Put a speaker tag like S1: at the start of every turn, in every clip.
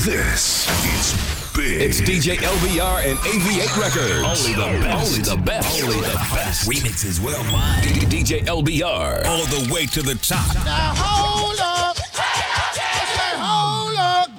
S1: This is big.
S2: It's DJ LBR and AV8 Records. Only the best. Only the best. Only the best.
S3: Remixes worldwide.
S2: DJ LBR.
S3: All the way to the top.
S4: Now hold up. Say hold up.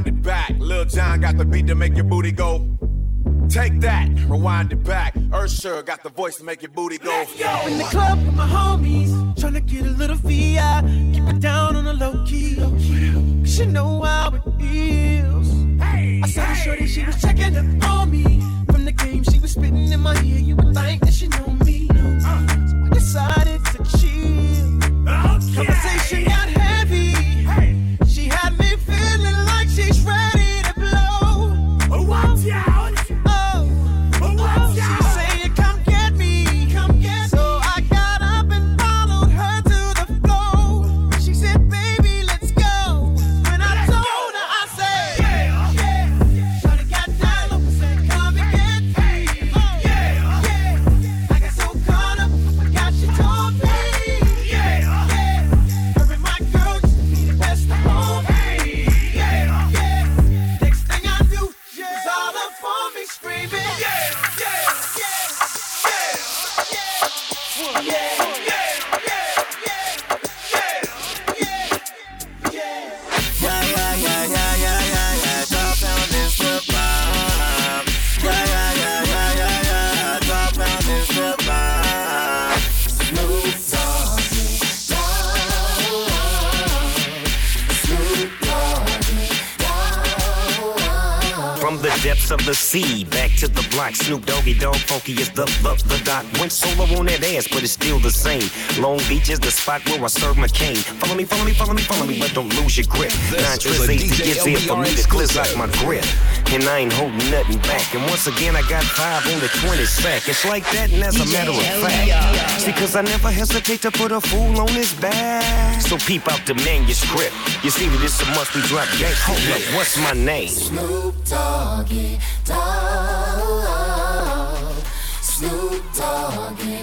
S5: Rewind it back. Lil Jon got the beat to make your booty go. Take that, rewind it back. Usher got the voice to make your booty go.
S6: in the club with my homies, tryna get a little VI. Keep it down on the low key. Cause you know how it feels. I saw the shorty, she was checking up on me. From the game, she was spitting in my ear. You would think that she know me. Uh. So I decided to chill. Conversation got heavy.
S7: Depths of the sea, back to the block. Snoop Doggy Dogg Funky is the the the doc. Went solo on that ass, but it's still the same. Long Beach is the spot where I serve my cane. Follow me, follow me, follow me, follow me, but don't lose your grip.
S2: This
S7: Nine trips eight to get there for me to clear like my grip. And I ain't holding nothing back. And once again, I got five on the 20 sack. It's like that, and as a matter of fact. See, cause I never hesitate to put a fool on his back. So peep out the manuscript. You see that it's a must we drop gang. Hold up, what's my name?
S8: Snoop Doggy Dogg. Snoop Doggy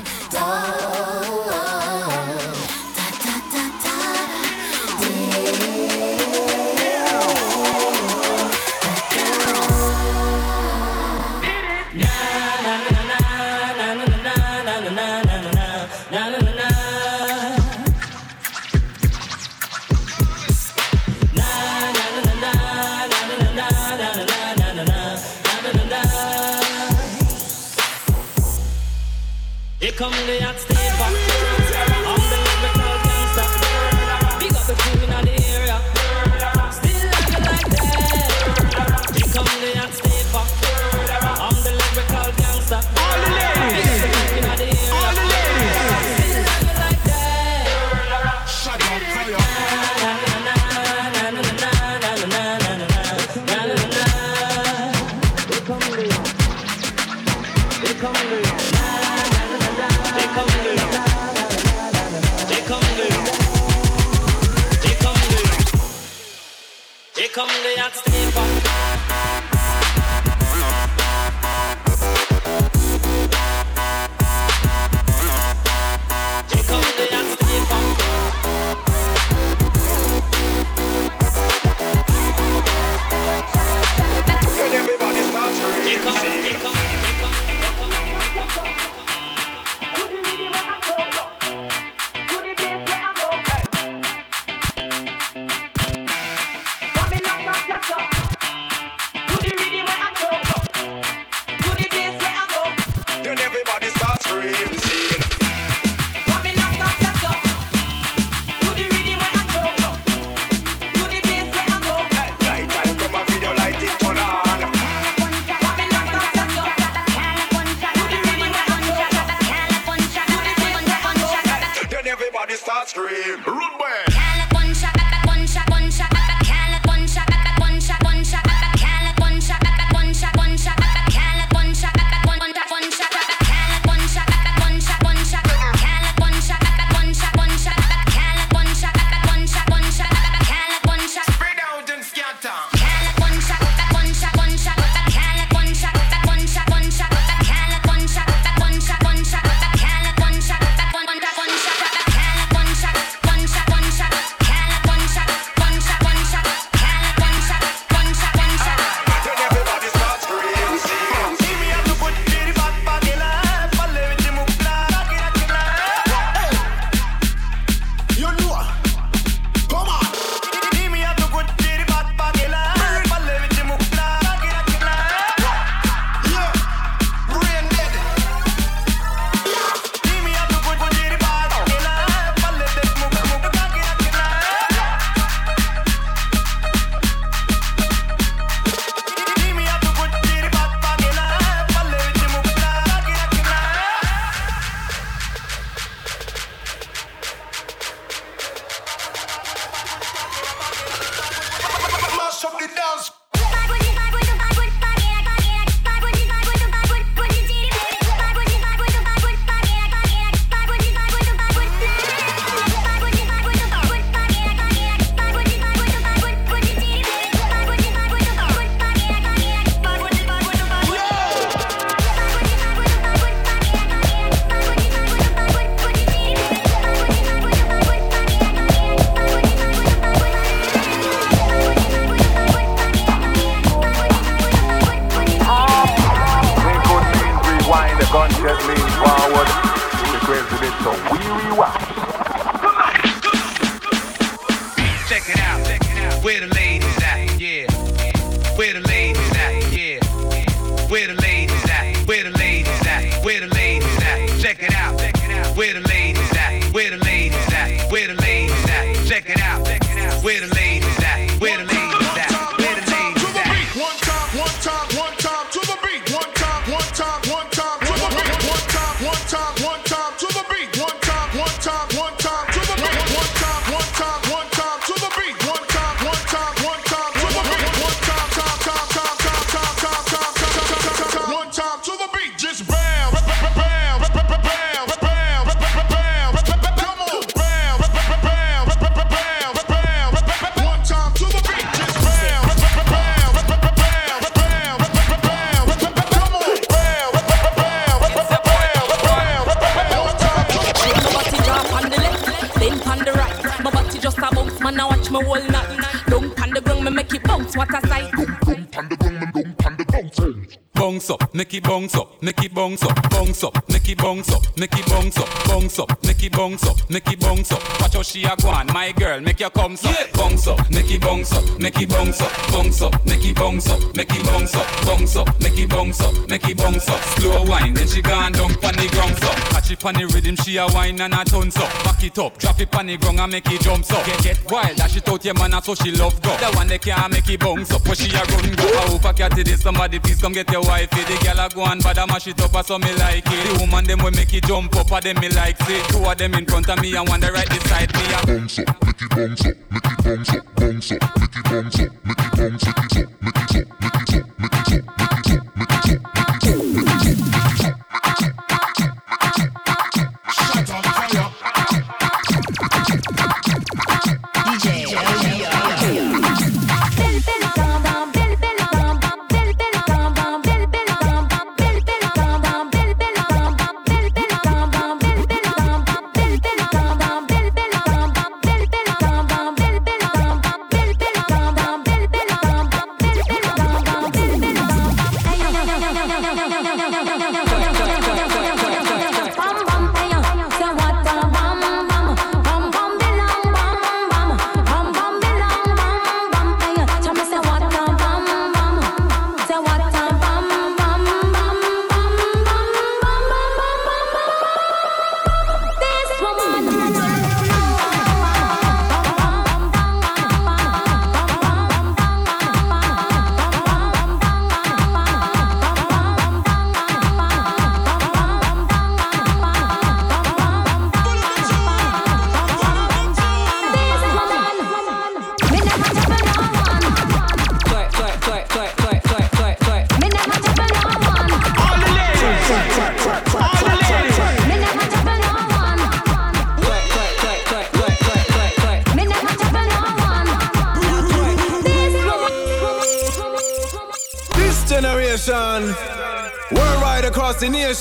S9: make it bounce
S10: up, make it bounce up, bounce up, make it bounce up, make it bounce up, bounce up, make it bounce up, make it bounce up. Watch how she a go on, my girl, make you come up. Yeah. Bounce up, make it bounce up, make it bounce up. Bounce up, make it bounce up, make it bounce up. Bounce up, make it bounce up, make it bounce up. Slow wine, then she gone down on the ground up. Catch it on the rhythm, she a wine and a tons up. Back it up, drop it on the ground and make it jump up. Get get wild, dash it out your man, so she love go. The one they can't make it bounce up, but she a run go. I hope I catch today somebody please come get your wife. The girl a go on, but I mash it up, I saw me like it. The woman them will make it jump up, I them me like it two of them in front of me and one right beside me.
S1: Bounce up, make it bounce up, make it bounce up, bounce up, make it bounce up, make it bounce, make it up, make it up.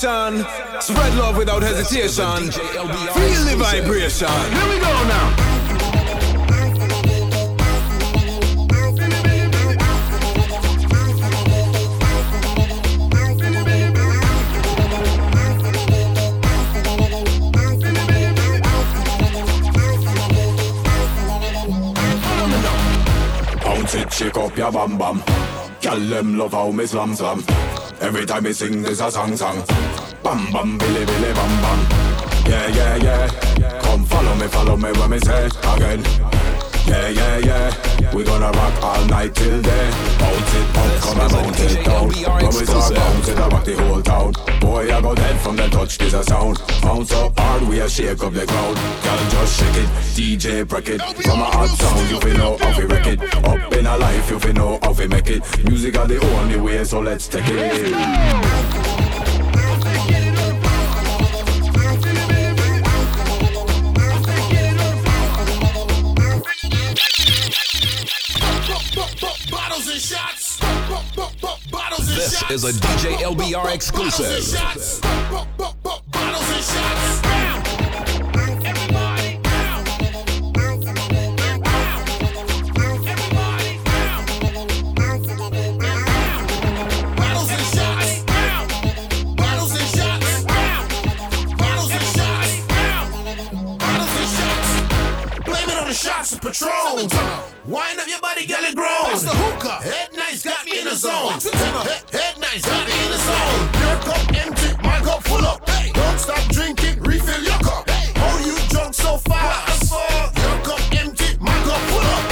S11: Across spread love without hesitation. Feel the vibration. Here we go now.
S12: Bounce it, shake up your bam bam. Girl, them love how me slam slam. Every time me sing, there's a song song. Bam bam, billy billy bam bam. Yeah yeah yeah. Come follow me, follow me when me say again. Yeah yeah yeah. We gonna rock all night till day. Bounce it up, come and bounce it down. When we start bouncing, I rock the whole town. Boy, I go dead from the touch, this a sound. Bounce up hard, we a shake up the crowd. Girl, just shake it, DJ break it. From a hot sound, you feel know how we wreck it. Up in a life, you feel know how we make it. Music are the only way, so let's take it.
S4: Blame it on the shots of Patron. Wind up your body, girl, it grows. That's the hookah. Head nice got me in the zone. Head, head nice got in the zone. Your cup empty, my cup full up. Don't stop drinking, refill your cup. Oh, you drunk so fast. Your cup empty, my cup full up.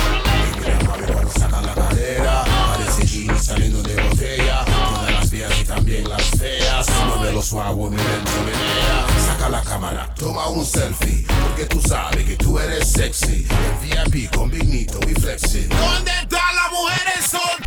S13: Sacan la cadera, parece Gini saliendo de botella. Todas las feas y también las feas. Muévelo suave, mi lento menea. Saca la cámara, toma un selfie. Porque tú sabes que tú eres sexy. En VIP con Vignito y Flexi.
S4: ¿Dónde están las mujeres solteras?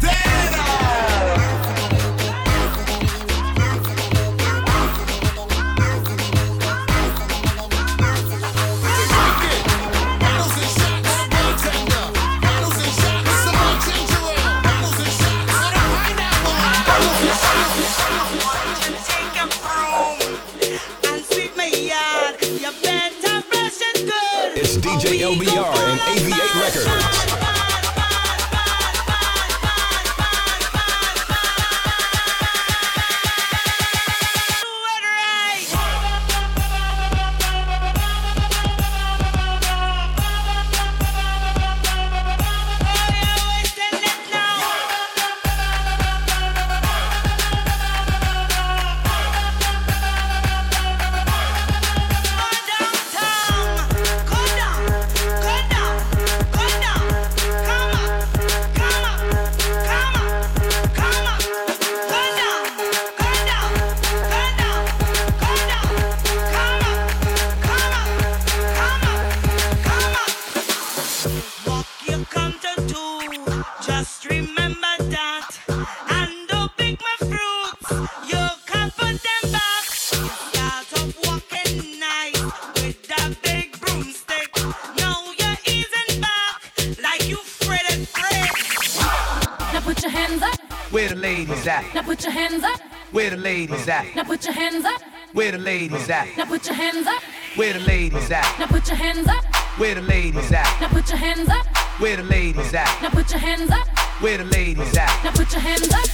S14: Ladies uh. at?
S15: Now put your hands up.
S14: Where the ladies at?
S15: Now put your hands up.
S14: Where the ladies at?
S15: Now put your hands up.
S14: Where the ladies at?
S15: Now put your hands up.
S14: Where the ladies at?
S15: Now put your hands up.
S14: Where the ladies at?
S15: Now put your hands up.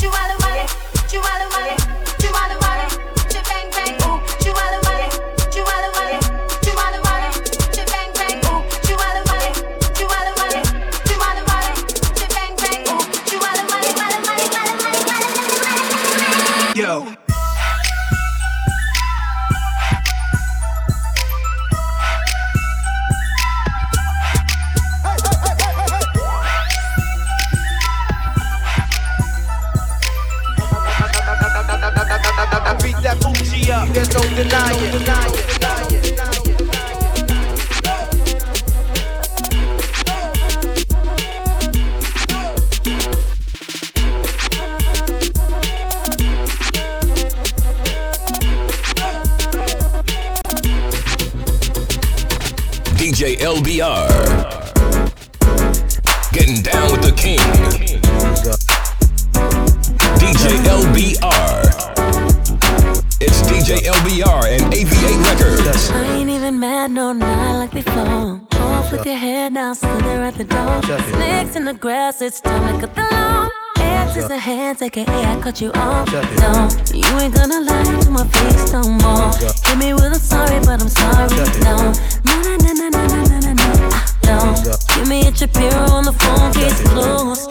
S16: Chihuahua Wale, Chihuahua Wale, Chihuahua
S2: LBR. Getting down with the king. DJ LBR. It's DJ LBR and AV8 Records.
S17: I ain't even mad, no, not like before. Off with your head now, still there at the door. Snakes in the grass, it's time to cut the lawn. X is a hands, aka I cut you off. No, you ain't gonna lie to my face no more. Hit me with a sorry, but I'm sorry. No, no, no, no, no, no, no, give me a Shapiro on the phone, case closed.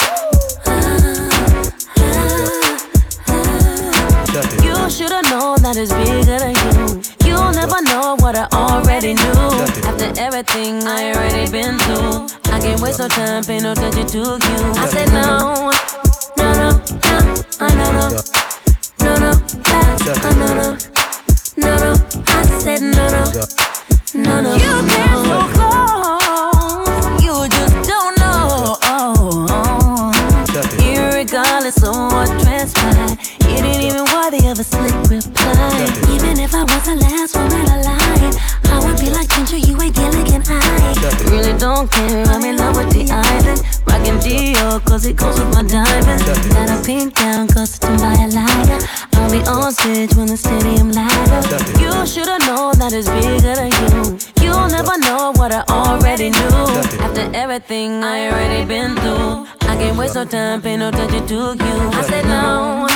S17: You should've known that it's bigger than you. You'll never know what I already knew. After everything I already been through, I can't waste no time, pay no attention to you. I said no, no, no, no, no, no, no, no, no, no, no, no. I said no, no, no, no. A slick reply. Even if I was the last one in the I would be like Ginger, you ain't Gilligan I really don't care. I'm in love with the island. Rockin' Dior, cause it goes with my diamonds. Got a pink gown, custom by a liar. I'll be on stage when the stadium light up. You should've known that it's bigger than you. You'll never know what I already knew. After everything I already been through, I can't waste no time, pay no attention to you. I said no,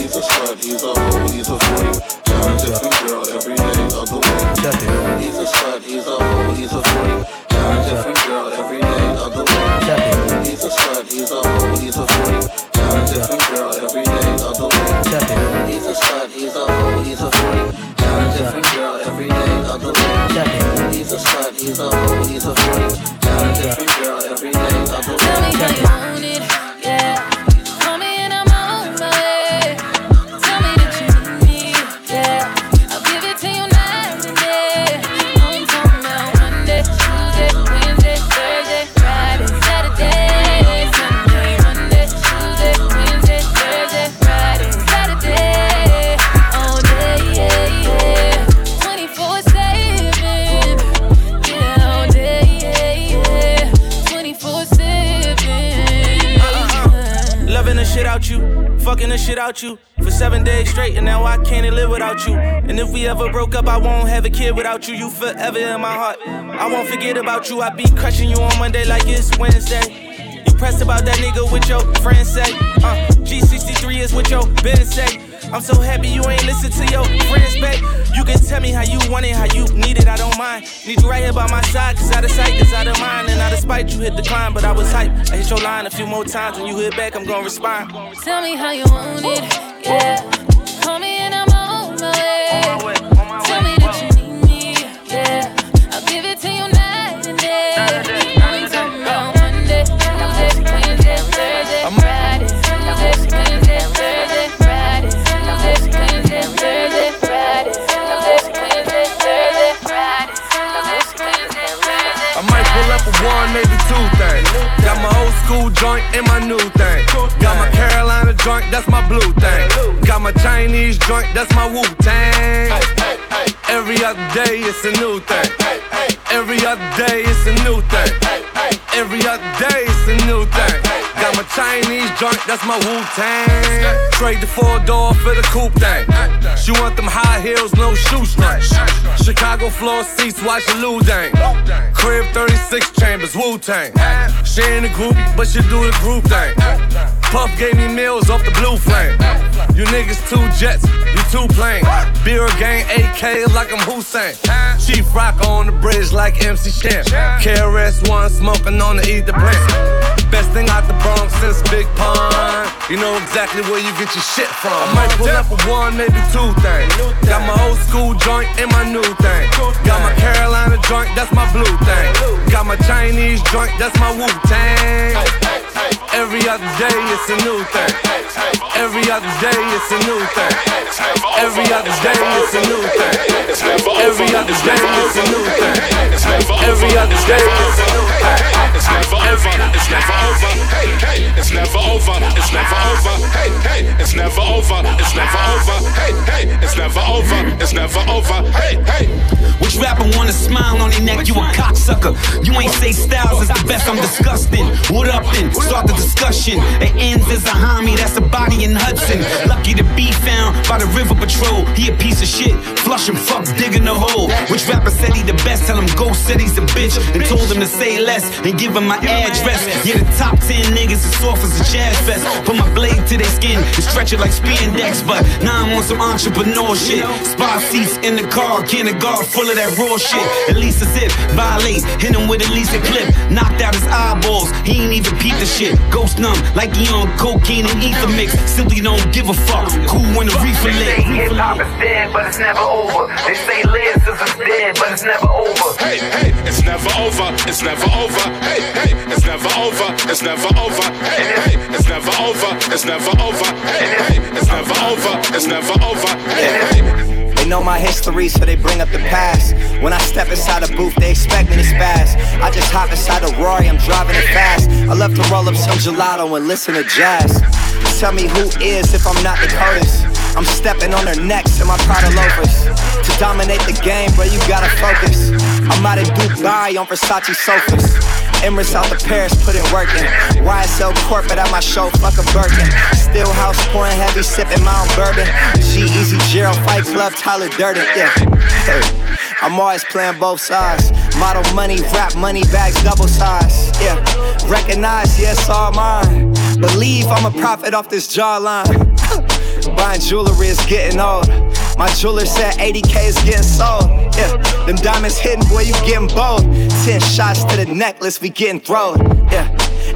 S15: He's a slut, he's a
S18: we ever broke up, I won't have a kid without you. You forever in my heart. I won't forget about you. I be crushing you on Monday like it's Wednesday. You pressed about that nigga with your friends say. Uh, G63 is what your Ben say. I'm so happy you ain't listen to your friends, babe. You can tell me how you want it, how you need it, I don't mind. Need you right here by my side, cause out of sight cause out of mind. And out of spite, you hit the climb, but I was hype. I hit your line a few more times, when you hit back, I'm gonna respond.
S17: Tell me how you want it, yeah.
S11: That's my blue thing. Got my Chinese joint, that's my Wu Tang. Every other day it's a new thing. Every other day it's a new thing. Every other day it's a new thing. Chinese joint, that's my Wu Tang. Trade the four door for the coupe thing. She want them high heels, no shoestrings. Chicago floor seats, watch the Luol Deng. Crib 36 chambers, Wu Tang. She ain't a groupie, but she do the group thing. Puff gave me meals off the blue flame. You niggas two jets, you two plain. Beer gang AK like I'm Hussein. Chief Rock on the bridge like MC Shan. KRS One smoking on the ether plant. Best thing out the Bronx since Big Pun. You know exactly where you get your shit from. I might pull up a one, maybe two things. Got my old school joint and my new thing. Got my Carolina joint, that's my blue thing. Got my Chinese joint, that's my Wu Tang. Every other day it's a new thing. Every other day it's a new thing. Every other day it's a new thing. Every other day it's a new thing. Every other day it's a new thing.
S1: It's never over. It's never over. Hey, hey, it's never over. It's never over. Hey, hey, it's never over. It's never over. Hey, hey, it's never over. It's never over. Hey, hey.
S19: Which rapper wanna smile on their neck? You a cocksucker. You ain't say Styles is the best, I'm disgusting. What up then? Start the discussion. It ends as a homie, that's a body in Hudson. Lucky to be found by the River Patrol. He a piece of shit. Flush him, fuck, digging the hole. Which rapper said he the best? Tell him Ghost said he's a bitch. And told him to say less and give him my address. Yeah, the top 10 niggas is soft as a jazz fest. Put my blade to their skin and stretch it like spandex. But now I'm on some entrepreneur shit. Spy seats in the car, can't guard full of that raw shit. At least a zip, violate, hit him with at least a clip. Knocked out his eyeballs, he ain't even peep the shit. Ghost numb, like he on cocaine and ether mix. Simply don't give a fuck. Cool when the reefer lit.
S20: Hip hop is dead, but it's never over. They say Liz is dead, but it's never over.
S1: Hey, hey, it's never over. It's never over. Hey, hey, it's never over. It's never over. Hey, hey, it's never over. It's never over. Hey, hey, it's never over. It's never over. Hey, hey.
S21: They know my history, so they bring up the past. When I step inside a booth, they expect me to spaz. I just hop inside a Rory, I'm driving it fast. I love to roll up some gelato and listen to jazz. Tell me who is if I'm not the coldest. I'm stepping on their necks in my Prada loafers. To dominate the game, bro, you gotta focus. I'm out in Dubai on Versace sofas. Emirates out to Paris, put in work in. YSL corporate at my show, fuck a Birkin. Still house pouring heavy, sipping my own bourbon. G-Eazy, Gerald, Fight Club, Tyler Durden, yeah. Hey, I'm always playing both sides. Model money, rap money, bags double size, yeah. Recognize, it's all mine. Believe I'm a profit off this jawline. Buying jewelry is getting old. My jeweler said 80k is getting sold. Yeah, them diamonds hidden, boy, you getting bold. Ten shots to the necklace, we getting thrown. Yeah.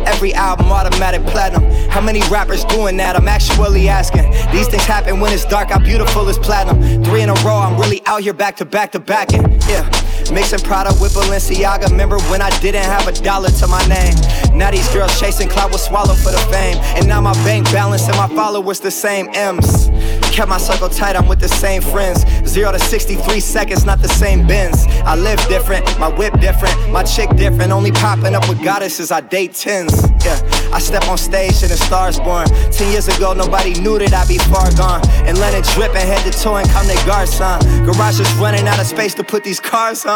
S21: Every album automatic platinum. How many rappers doing that? I'm actually asking. These things happen when it's dark. How beautiful is platinum? Three in a row. I'm really out here back to back to back. Yeah, mixing Prada with Balenciaga. Remember when I didn't have a dollar to my name? Now these girls chasing clout will swallow for the fame. And now my bank balance and my followers the same M's. Kept my circle tight, I'm with the same friends. Zero to 63 seconds, not the same bins. I live different, my whip different, my chick different. Only popping up with goddesses, I date tens. Yeah, I step on stage and the stars born. Ten years ago, nobody knew that I'd be far gone. And let it drip and head to toe and come to Garcon. Garage is running out of space to put these cars on.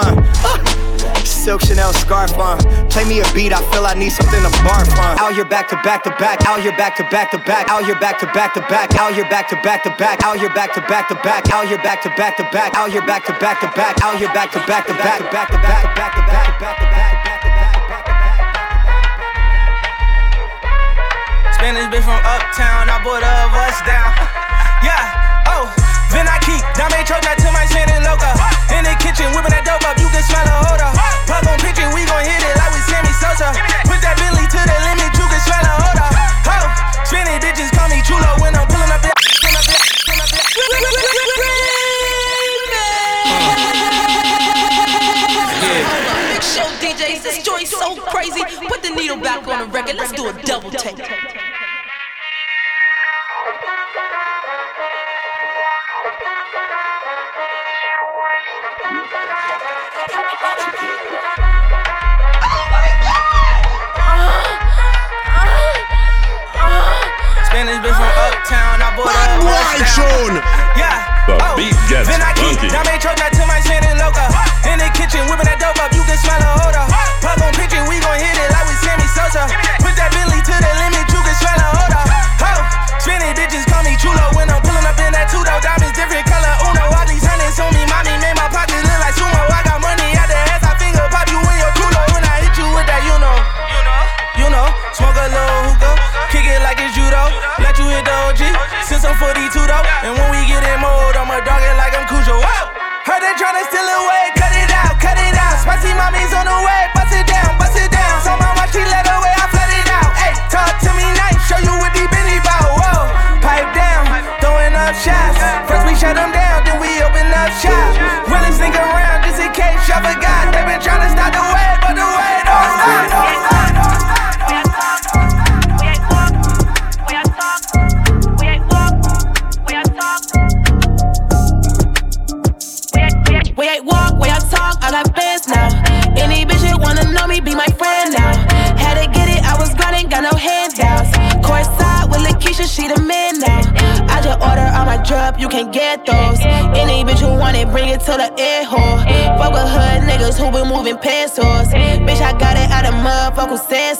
S21: Silk Chanel scarf on. Play me a beat, I feel I need something to barf on. Out here back to back to back, out here back to back to back, out here back to back to back, out here back to back to back, out here back to back to back, out here back to back to back, out here back to back to back, out here back to back to back, back back to back back to back to back to back to back.
S18: To back Spanish bitch from uptown, I bought a bust down. Yeah, oh, then I keep Dame Troja to my Loca. In the kitchen, whipping that dope up, you can smell a odor. Plug on pitching, we gon' hit it like we Sammy Sosa. Put that Billy to the limit, you can smell a odor. Ho, spinning bitches call me chulo when I'm pulling up.
S9: Big show DJs, this joint's so crazy. Put the needle back on the record. Let's do a double take.
S18: Bought a. Yeah.
S2: The
S18: oh,
S2: beat gets
S18: then I keep
S2: funky.
S18: Dame Troja to my Shannon Loca. In the kitchen, whipping that dope up, you can smell a odor. And when we
S22: can get those. Any bitch who want it, bring it to the air hole. Fuck with hood niggas who been moving pesos. Bitch, I got it out of motherfucker said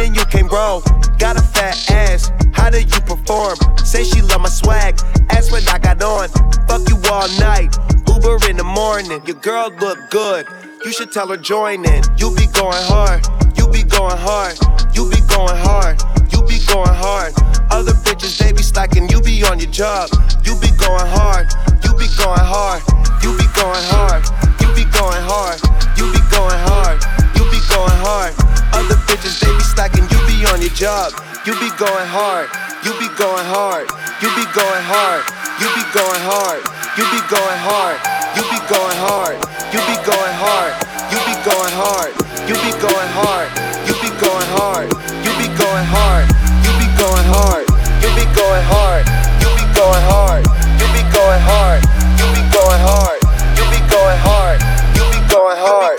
S23: and you can't roll. Got a fat ass, how do you perform? Say she love my swag, ask what I got on. Fuck you all night, Uber in the morning. Your girl look good, you should tell her join in. You be going hard, you be going hard, you be going hard, you be going hard. Other bitches they be slacking, you be on your job. You be going hard, you be going hard, you be going hard, you be going hard, you be going hard, you be going hard. Other bitches they be slacking, you be on your job. You be going hard, you be going hard, you be going hard, you be going hard, you be going hard, you be going hard, you be going hard, you be going hard, you be going hard, you be going hard, you be going hard, you be going hard, you be going hard, you be going hard, you be going hard, you be going hard, you be going hard, you be going hard,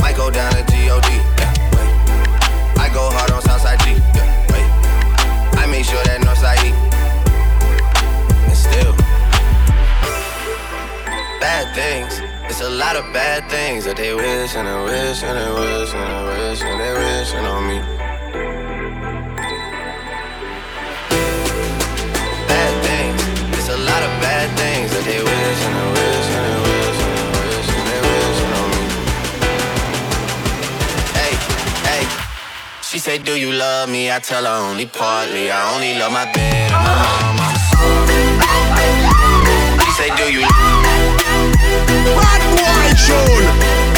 S24: Might go down to God. Yeah, wait. I go hard on Southside G. Yeah, wait. I make sure that Northside E. And still, bad things. It's a lot of bad things that they wish and they wish and they wish and they wish and they wishing on me. Say, Do you love me? I tell her only partly. I only love my bed and my sorry. She say, Do you? Bad boy tune.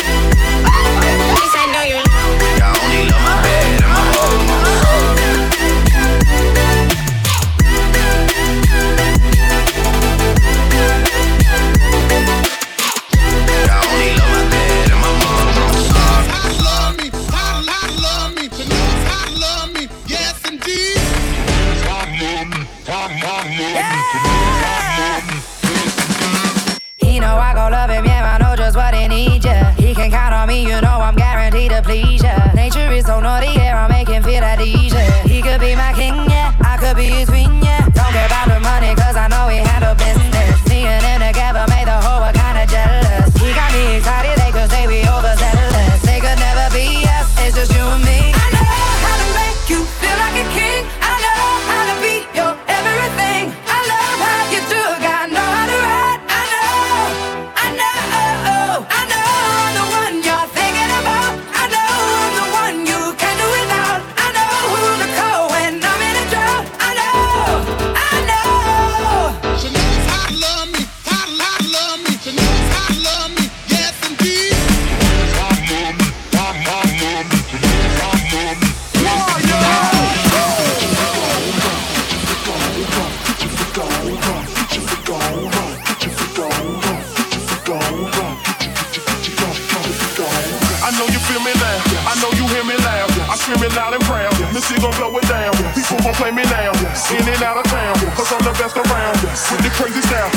S24: I
S1: scream it loud and proud. Missy gon' blow it down. People gon' play me now. In and out of town. Cause I'm the best around. With the crazy style.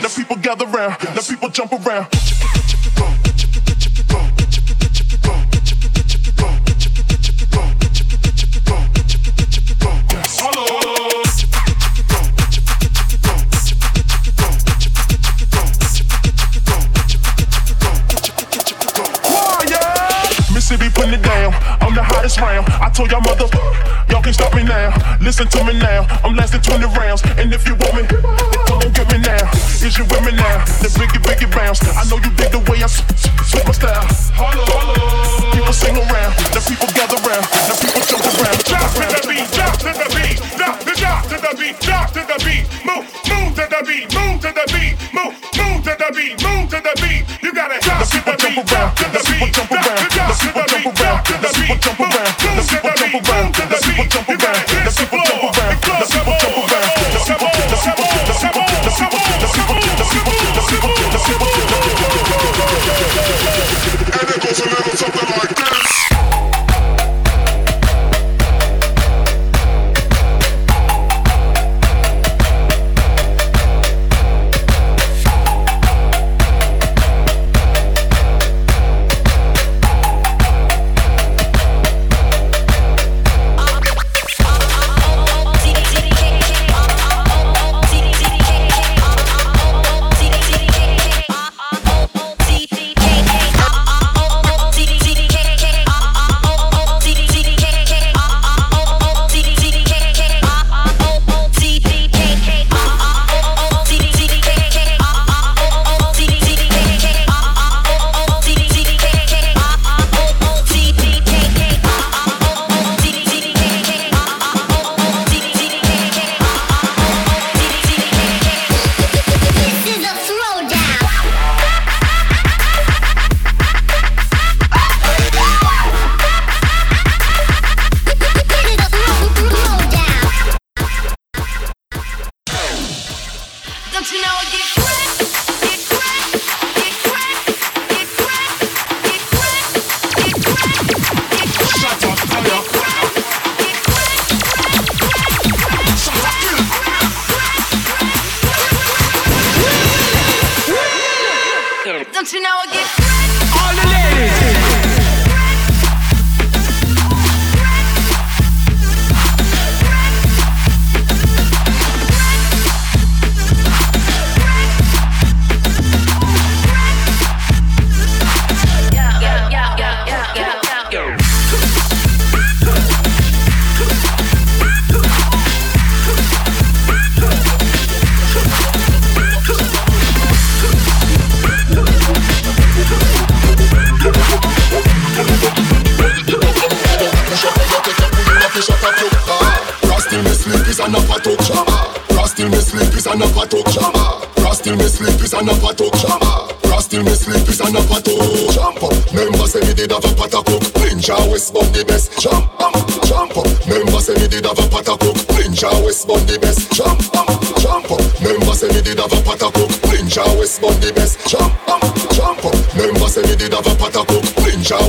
S1: The people gather round. The people jump around. Told y'all mother, y'all can stop me now. Listen to me now. I'm lasting 20 rounds. And if you want me, then come on get me now. Is you with me now? The biggie, biggie bounce. I know you dig the way I switch my style. Holla, holla. People sing around. The people gather round. The people jump around.
S16: Drop to the beat, drop to the beat, drop to the beat, drop to the beat, move, move to the beat, move to the beat, move, the beat, move to the beat. You gotta drop to the beat, drop to the beat, drop to the beat, drop to the beat, move, to the beat, move to the beat. You gotta hit the floor, club, the people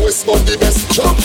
S16: Chris Bond the
S24: best. Jump.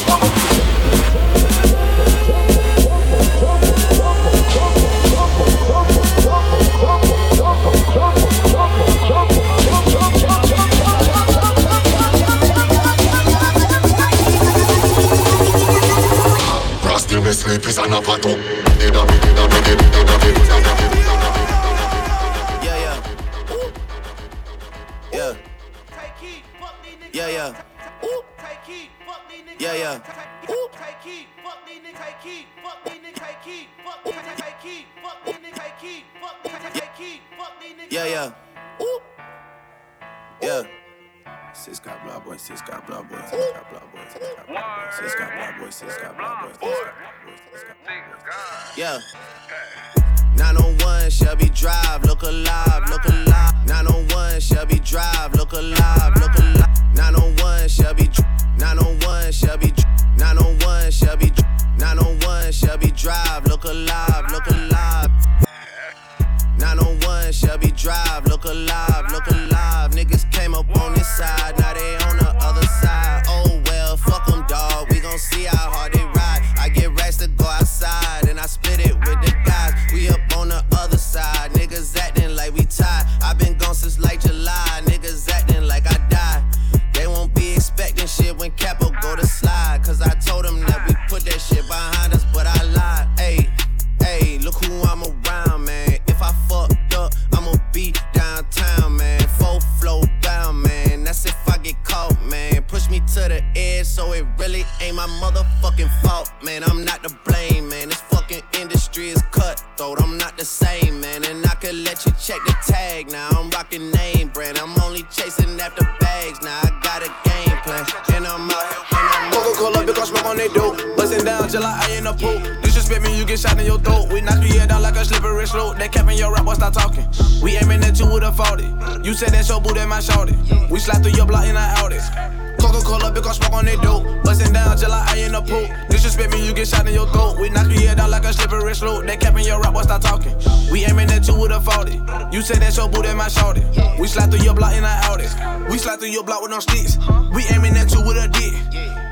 S24: Check the tag now. I'm rocking name brand. I'm only chasing after bags now. I got a game plan, and I'm out. And I'm.
S18: Coca-Cola, because smoke on they dope. Bustin' down till I in the pool. Disrespect me, you get shot in your throat. We knock your head down like a slippery slope. They capping your rap, boy, stop talking. We aiming at you with a 40. You said that's your boo, that my shorty. We slide through your block in our Audi. Coca-Cola, because smoke on they dope. Bustin' down till I eye in the pool. Disrespect me, you get shot in your throat. We knock your head down like a slippery slope. They capping your rap, boy, stop talking. We aiming at you with a 40. You said that's your boo, that my shorty. We slide through your block in our Audi. We slide through your block with no sticks. We aiming at you with a dick.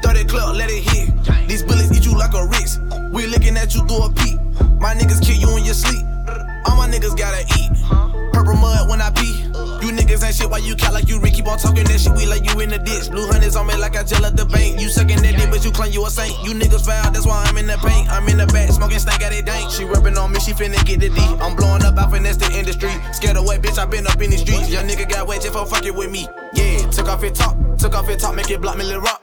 S18: 30 club, let it hit. These bullets eat you like a Ritz. We looking at you through a peep. My niggas kill you in your sleep. All my niggas gotta eat. Purple mud when I pee. You niggas ain't shit why you cat like you Rick. Keep on talking that shit, we like you in the ditch. Blue hundreds on me like I gel at the bank. You sucking that dick, but you claim you a saint. You niggas foul, that's why I'm in the paint. I'm in the back, smoking stank at it dank. She rubbing on me, she finna get the D. I'm blowing up, I finesse the industry. Scared away, bitch, I been up in the streets. Young nigga got wet just for fucking with me. Yeah, took off it top, took off it top, make it block me, little rock.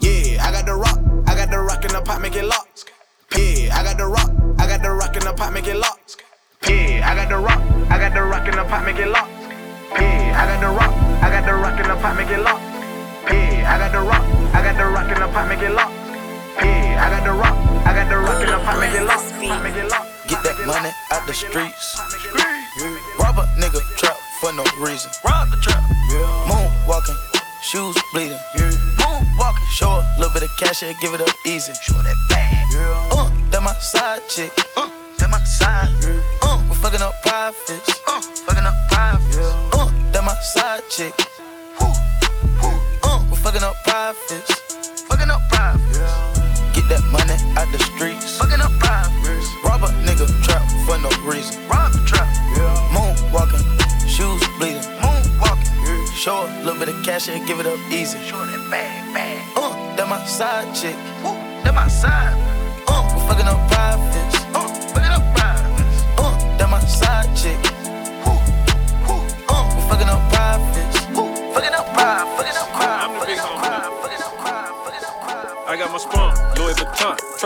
S18: Yeah, I got the rock, I got the rock in the pot, make it lock. Yeah, I got the rock, I got the rock in the pot, make it lock. Yeah, I got the rock, I got the rock in the pot, make it lock. Yeah, I got the rock, I got the rock in the pot, make it lock. Yeah, I got the rock, I got the rock in the pot, make it lock. Yeah, I got the rock, I got the rock in the pot, make it lock. Make it lock.
S25: Get that money out the streets. Rob a nigga trap for no reason. Rob the trap. Moon walking, shoes bleeding. Moon walking, show a little bit of cash and give it up easy. Show that bag. Uh, that my side chick. Uh, that my side. Uh, we're fucking up profits. Uh, fucking up profits. Uh, that my side chick. Uh, we fucking up profits. Fucking up profits. Get that money out the streets. Fucking up profits. Rob a nigga trap for no reason. Rob the trap. Moon walking, shoes bleeding. Moon walking. Show a little bit of cash and give it up easy. Show that bag, bag. Uh, that my side chick. That my side. Uh, we fucking up profits.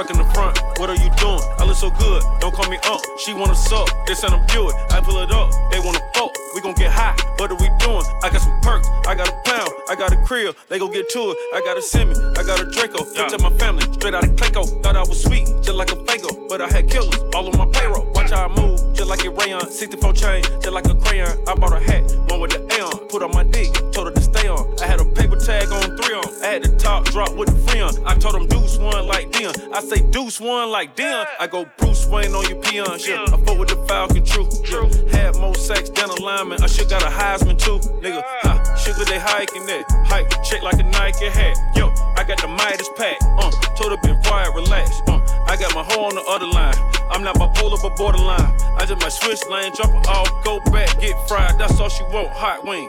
S26: Truck in the front. What are you doing? I look so good, don't call me up. She wanna suck, they send them Buick. I pull it up, they wanna fuck. We gon' get high, what are we doing? I got some perks, I got a pound, I got a crib, they gon' get to it. I got a Simi, I got a Draco. Looked at my family, straight out of Clayco. Thought I was sweet, just like a Fago, but I had killers all on my payroll. Watch how I move, just like a rayon. 64 chain, just like a crayon. I bought a hat, one with the Aeon. Put on my dick, told her to stay on. I had a paper tag on I had the top drop with the free on. I told them Deuce one like Deion. I say Deuce one like Deion. I go Bruce Wayne on your peon. Yeah, I fought with the Falcon, true. Yeah. Had more sex than a lineman. I should got a Heisman too, nigga. Ha, sugar they hiking that. Hike, check like a Nike hat. Yo, I got the Midas pack. Uh, told her been quiet, relax. Uh, I got my hoe on the other line. I'm not bipolar, but borderline. I just my switch lane, drop her off, go back, get fried. That's all she want, hot wing.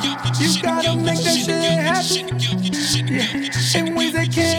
S26: you
S27: gotta make that shit happen. Yeah, in ways they cannot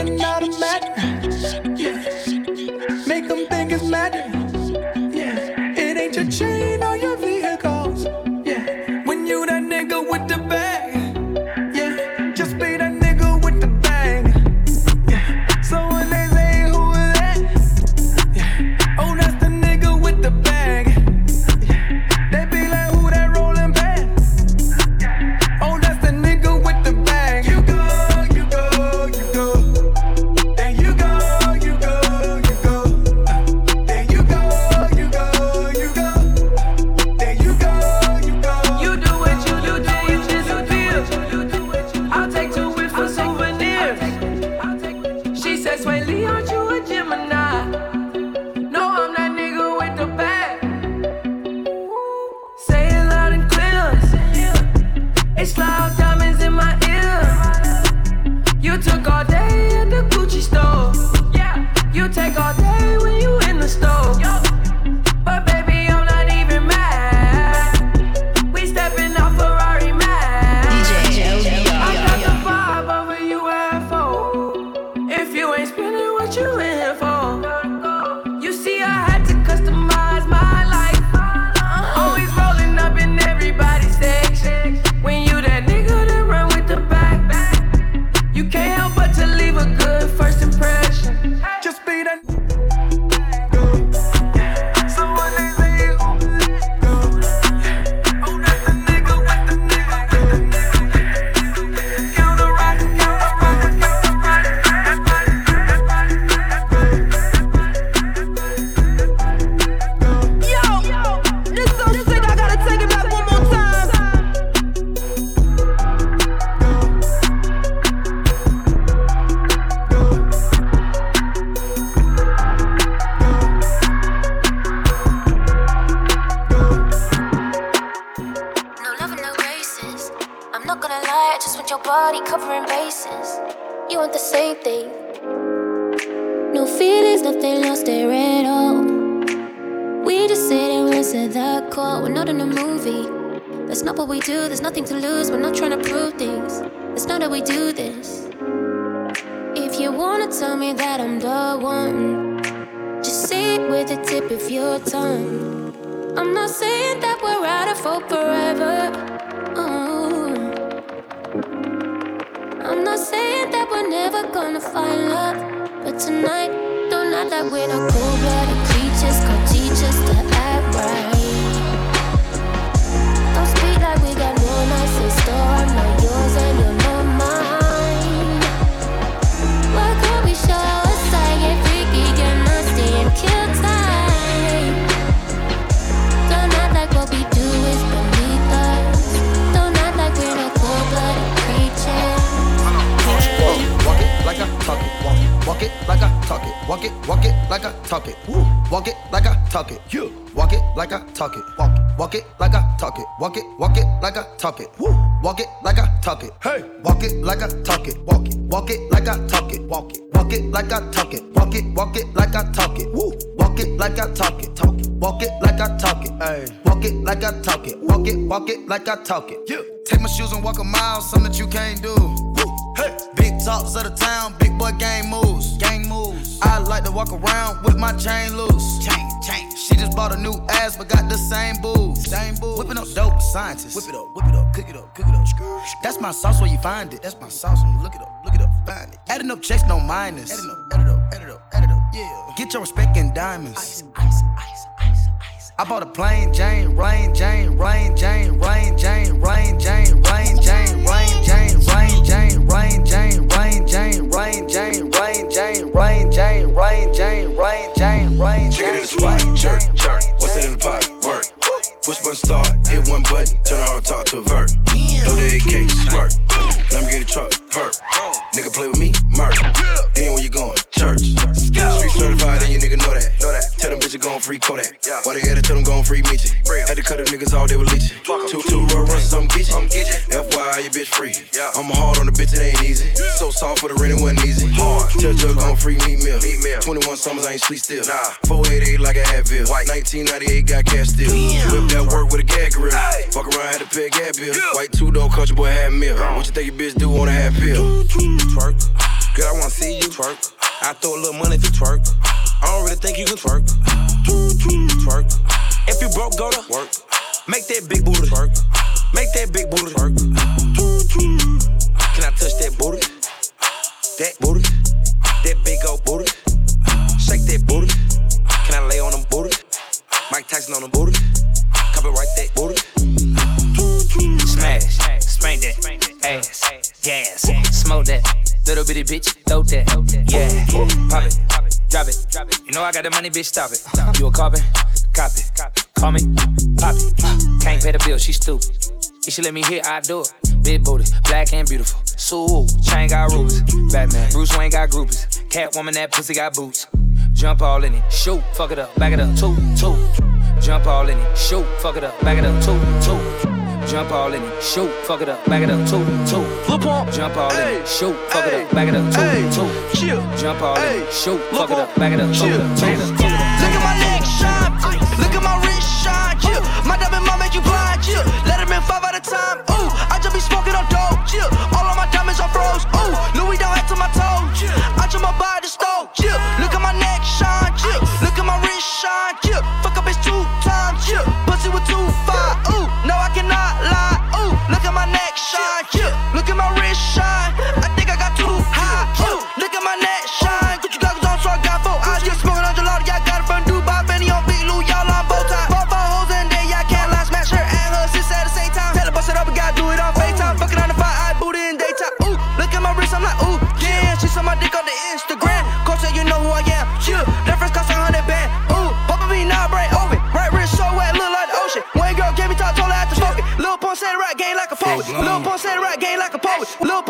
S25: talk it. Woo. Walk it like I talk it. Hey, walk it like I talk it. Walk it, walk it like I talk it. Walk it, walk it like I talk it. Walk it, walk it like I talk it. Woo. Walk it like I talk it. Talk it. Walk it like I talk it. Hey. Walk it like I talk it. Walk it, walk it like I talk it. Same boobs. Same boobs. Whipping up dope scientists. Whip it up, whip it up, cook it up, cook it up. Screw. That's my sauce where you find it. That's my sauce when you look it up, look it up, find it. Adding up checks, no minus. Adding up, add it up, add it up, add it up, yeah. Get your respect in diamonds. Ice, ice, ice, ice, ice. I bought a plain Jane, rain Jane, rain Jane, rain Jane, rain Jane, rain Jane, rain Jane, rain Jane, rain Jane, rain Jane, rain Jane, rain Jane, rain Jane, rain Jane, rain Jane, rain
S28: Chicken in the spot, jerk, Push button start, hit one button, turn on talk to a vert. Throw the AK, squirt. Let me get a truck, perk. Nigga play with me, murk. Then where you going? Church. Certified, and you nigga know that. Know that. Tell them bitches gon' free Kodak. Why they had to tell them gon' free Meechy? Had to cut them niggas all they were leeching. Two, two, roll runs, I'm getchin'. FYI, your bitch free. I'm hard on the bitch, it ain't easy. So soft for the rent, it wasn't easy. Hard. Tell Jug gon' free Meek Mill. 21 summers, I ain't sleep still. Nah. 488 like a Advil. 1998 got cash still. Whip that work with a gag grill. Fuck around, had to pay a gap bill. White two door country boy had meal. What you think your bitch do on a half pill?
S29: Twerk. Girl, I wanna see you twerk. I throw a little money you twerk. I don't really think you can twerk. Twerk. If you broke, go to work. Make that big booty twerk. Make that big booty twerk. Can I touch that booty? That booty. That big old booty. Shake that booty. Can I lay on them booty? Mike Tyson on them booty. Copyright that booty.
S14: Smash, spank that, ass, gas, smoke that, little bitty bitch, throw that, yeah, pop it, drop it. You know I got the money, bitch, stop it. You a carbon, copy, cop it. call me, pop it. Can't pay the bill, she stupid. If she let me hit, I do it. Big booty, black and beautiful. Sue, chain got rubies. Batman, Bruce Wayne got groupies. Catwoman, that pussy got boots. Jump all in it, shoot, fuck it up, back it up, two, two. Jump all in it, shoot, fuck it up, back it up, two, two. Jump all in it, shoot, fuck it up, back it up, two, two. Jump all in it, shoot, fuck it up, back it up, two, two. Jump all in it, shoot, fuck it up, back it up, two, two.
S6: Look at my neck shine, look at my wrist shine, yeah. My diamond mom make you blind, yeah. Let him in five at a time, ooh. I just be smoking on dope, yeah. All of my diamonds are froze, ooh. Louis down head to my toes, I just my body stove, yeah. Look at my neck shine, yeah. Look at my wrist shine, yeah.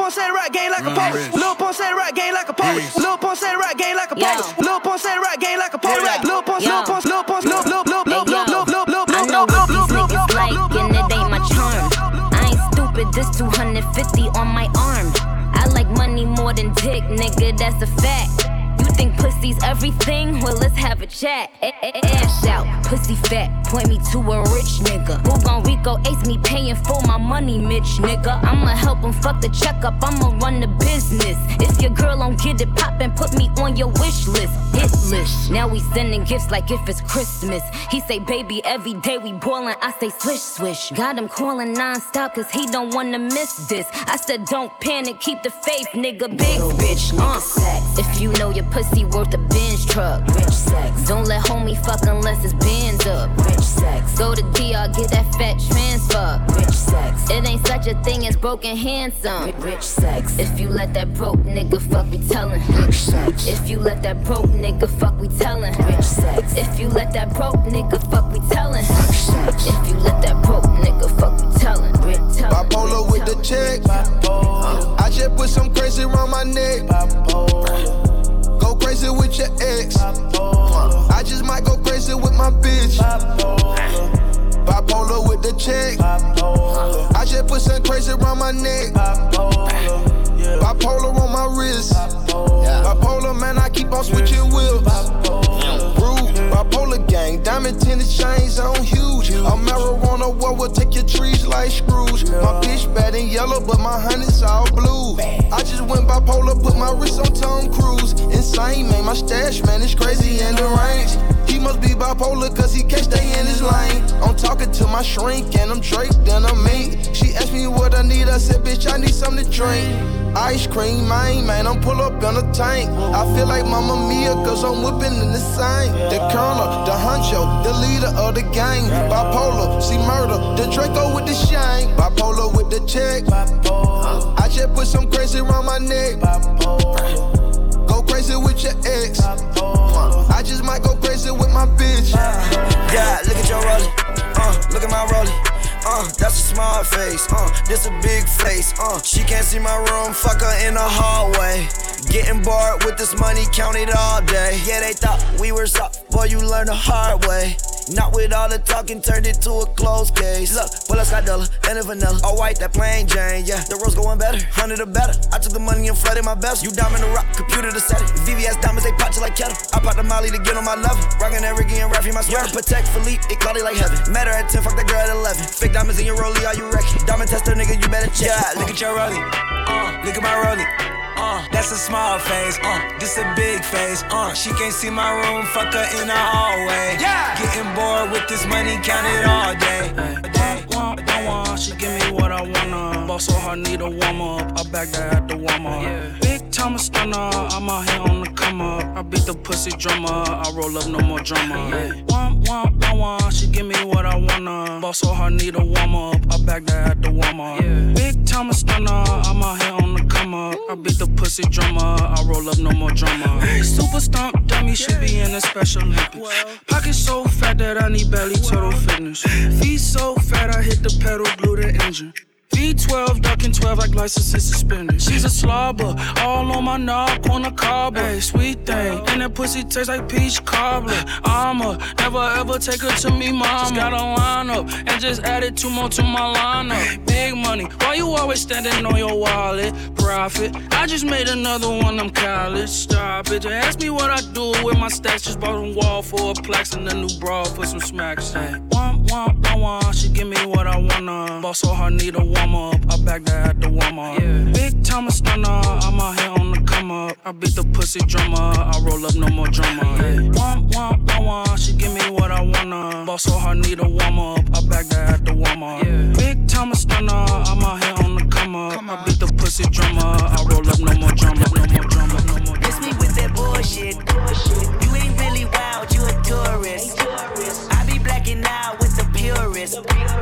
S6: Pump said rap game like a poet. Lil Pump said rap game like a poet. Lil Pump said rap game like a poet. Lil Pump said rap game like a poet. Lil Pump, Lil Pump, Lil Pump, Lil Lil Lil Lil Lil Lil Lil Lil
S17: I know what these niggas like, and it ain't my charm. I ain't stupid, this
S23: This 250 on my arm. I like money more than dick, nigga, that's a fact. Pussy's everything? Well, let's have a chat. A- a- out, pussy fat, point me to a rich nigga. Who gon' Rico ace me paying for my money, Mitch nigga? I'ma help him fuck the checkup, I'ma run the business. If your girl don't get it poppin', put me on your wish list. Hit list. Now we sending gifts like if it's Christmas. He say, baby, every day we boilin', I say swish swish. Got him calling non-stop cause he don't wanna miss this. I said, don't panic, keep the faith, nigga. Big bitch, uh. If you know your pussy worth a Benz truck, rich sex. Don't let homie fuck unless it's bands up, rich sex. Go to DR, get that fat transfer, rich sex. It ain't such a thing as broken handsome, rich sex. If you let that broke nigga fuck, we tellin', rich sex. If you let that broke nigga fuck, we tellin', rich sex. If you let that broke nigga fuck, we tellin', rich sex. If you let that broke nigga fuck, we tellin', rich tellin'.
S30: Bipolar with the check. I just put some crazy around my neck. Crazy with your ex. I just might go crazy with my bitch. Bipolar with the check. I just put some crazy around my neck. Bipolar on my wrist. Bipolar, man, I keep on switching whips. Rude, bipolar gang, diamond tinted chains on huge. A marijuana war will take your trees like screws. My bitch bad and yellow, but my honey's all blue. I just went bipolar, put my wrist on Tom Cruise. Insane, man, my stash, man, it's crazy in the range. He must be bipolar, cause he can't stay in his lane. I'm talking to my shrink, and I'm draped a mink. She asked me what I need, I said, bitch, I need something to drink. Ice cream, man, man, I'm pull up in a tank. I feel like Mama Mia, cause I'm whipping in the same. The colonel, the honcho, the leader of the gang. Bipolar, see murder, the Draco with the shine. Bipolar with the check. I just put some crazy around my neck. Go crazy with your ex. I just might go crazy with my bitch.
S31: Yeah, look at your rollie. Uh, look at my rollie. Uh, that's a small face. Uh, this a big face. Uh, she can't see my room. Fuck her in the hallway. Getting bored with this money, count it all day. Yeah, they thought we were soft. Boy, you learn the hard way. Not with all the talking, turned it to a closed case. Look, pull up Scotella and a vanilla. All white, that plain Jane. Yeah, the rose going better, hundred or better. I took the money and flooded my best. You diamond the rock, computer to set it. VVS diamonds, they pop just like kettle. I pop the Molly to get on my level. Rockin' that Ricky and Raffy, my sweater. Patek Philippe, it cloudy like heaven. Met her at 10, fuck that girl at 11. Fake diamonds in your rollie, are you wrecking? Diamond tester, nigga, you better check.
S32: Yeah, look at your rollie. Uh, look at my rollie. Uh, that's a small face. Uh, this a big face. Uh, she can't see my room. Fuck her in the hallway. Yeah. Getting bored with this money, count it all day.
S33: Don't want, don't want, she give me what I wanna. Boss so hard, need a warm up. I back that at the warm up. Big time a stunner, I'm out here on the come up. I beat the pussy drummer, I roll up no more drama. Want, want, want, she give me what I wanna. Boss so hard, need a warm up. I back that at the warm up. Big time a stunner, I'm out here on the come up. I beat the pussy drummer, I roll up no more drama. Super stomp dummy should be in a special Olympics. Pocket so fat that I need belly total fitness. Feet so fat I hit the pedal, glue the engine. V12, ducking 12 like licenses suspended. She's a slobber, all on my knob, on the cobbler. Hey, sweet thing, and that pussy tastes like peach cobbler. I'ma never ever take her to me, mama. Just got a lineup and just added two more to my lineup. Big money, why you always standing on your wallet? Profit, I just made another one, I'm college. Stop it, just ask me what I do with my stacks. Just bought a wall for a plaques and a new bra for some smacks. Hey, want, want, don't she give me what I wanna. Boss so hard, need a warm up. I back that at the warm up. Big time a stunner, I'm out here on the come up. I beat the pussy drummer, I roll up no more drama. Want, want, don't want, she give me what I wanna. Boss so hard, need a warm up. I back that at the warm up. Big time a stunner, I'm out here on the come up. I beat the pussy drummer, I roll up no more drama, no more drama, no more
S34: Miss me with that bullshit. You ain't really wild, you a tourist. I be blacking out with the purist. I made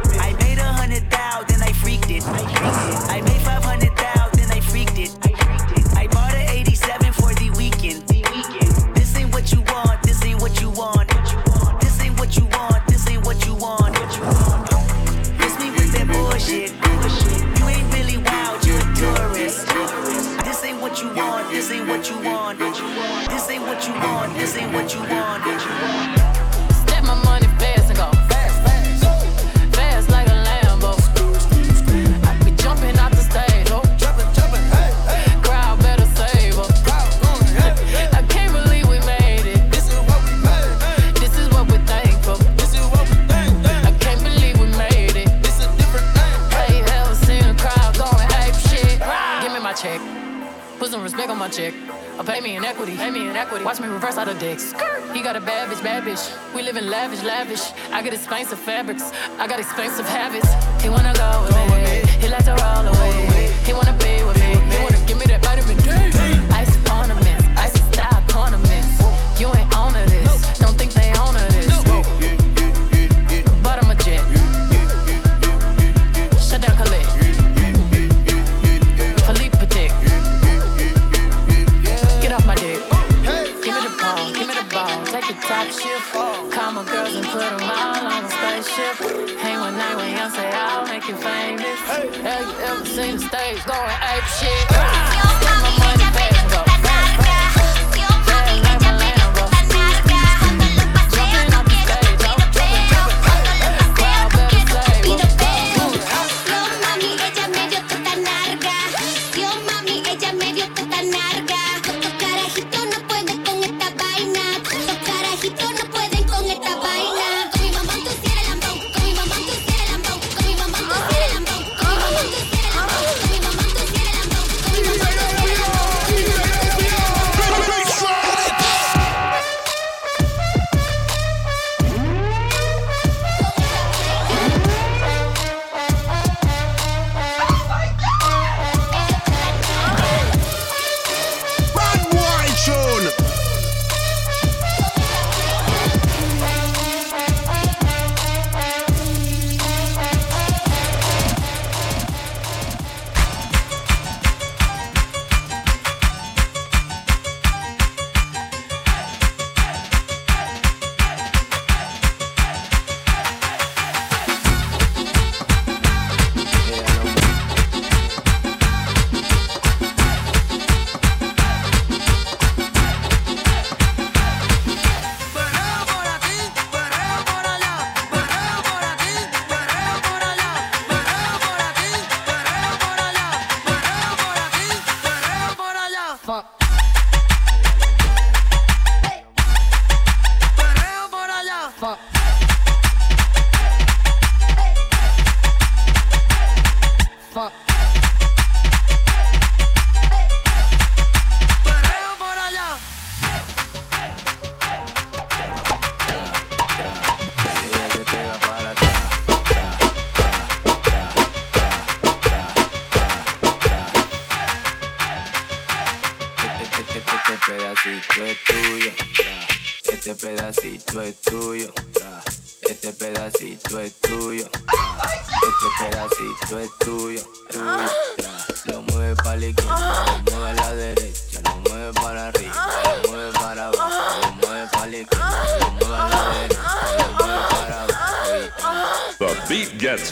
S16: Y ella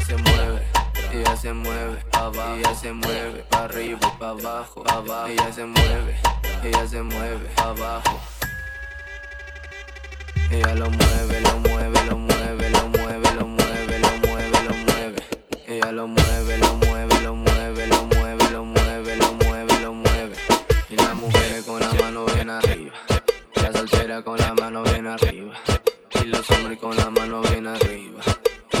S35: se mueve, y ella se mueve, abajo, ella se mueve, pa arriba y pa abajo, pa abajo. Ella se mueve, ella se mueve, abajo. Ella lo mueve, lo mueve, lo mueve, lo mueve, lo mueve, lo mueve, lo mueve. Ella lo mueve, lo mueve, lo mueve, lo mueve, lo mueve, lo mueve, lo mueve. Y la mujer con la mano bien arriba, la soltera con la mano bien arriba. Y los hombres con la mano bien arriba.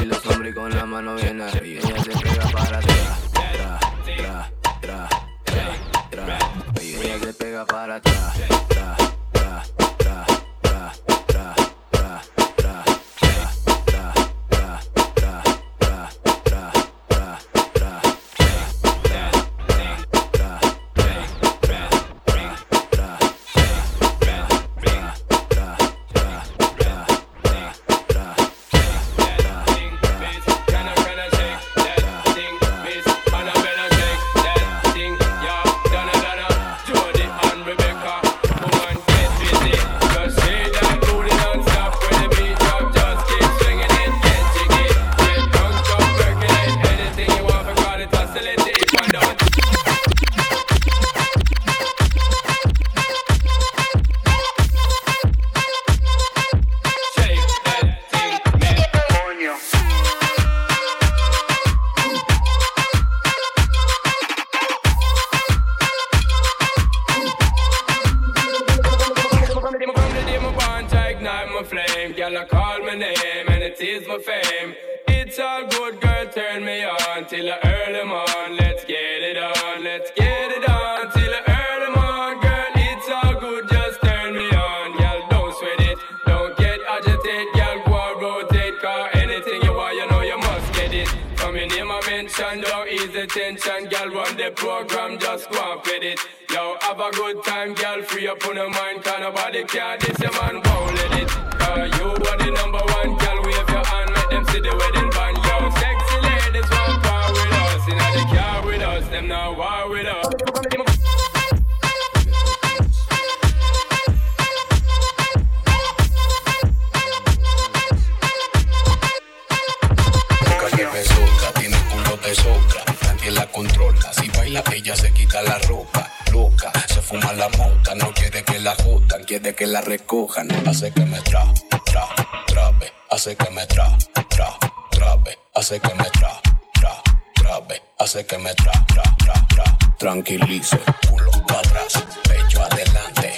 S35: Y los hombres con la mano bien arriba. Ella se pega para atrás. Tra, tra, tra, tra, tra. Ella se pega para atrás.
S36: It's all good, girl, turn me on till the early morn. Let's get it on, let's get it on till the early morn, girl. It's all good, just turn me on, girl. Don't sweat it, don't get agitated, girl. Go on, rotate, car. Anything you want, you know you must get it. From your name I mention, don't ease the tension, girl. Run the program, just go
S37: on fit it. Yo, have a good time, girl. Free up on your mind, can nobody care. This your man. la ajustan, quiere que la recojan. Hace que me tra, tra, trabe. Hace que me tra, tra, trabe. Hace que me tra, tra, trabe. Hace que me tra, tra, tra, tra. Tranquilice, culo para atrás, pecho adelante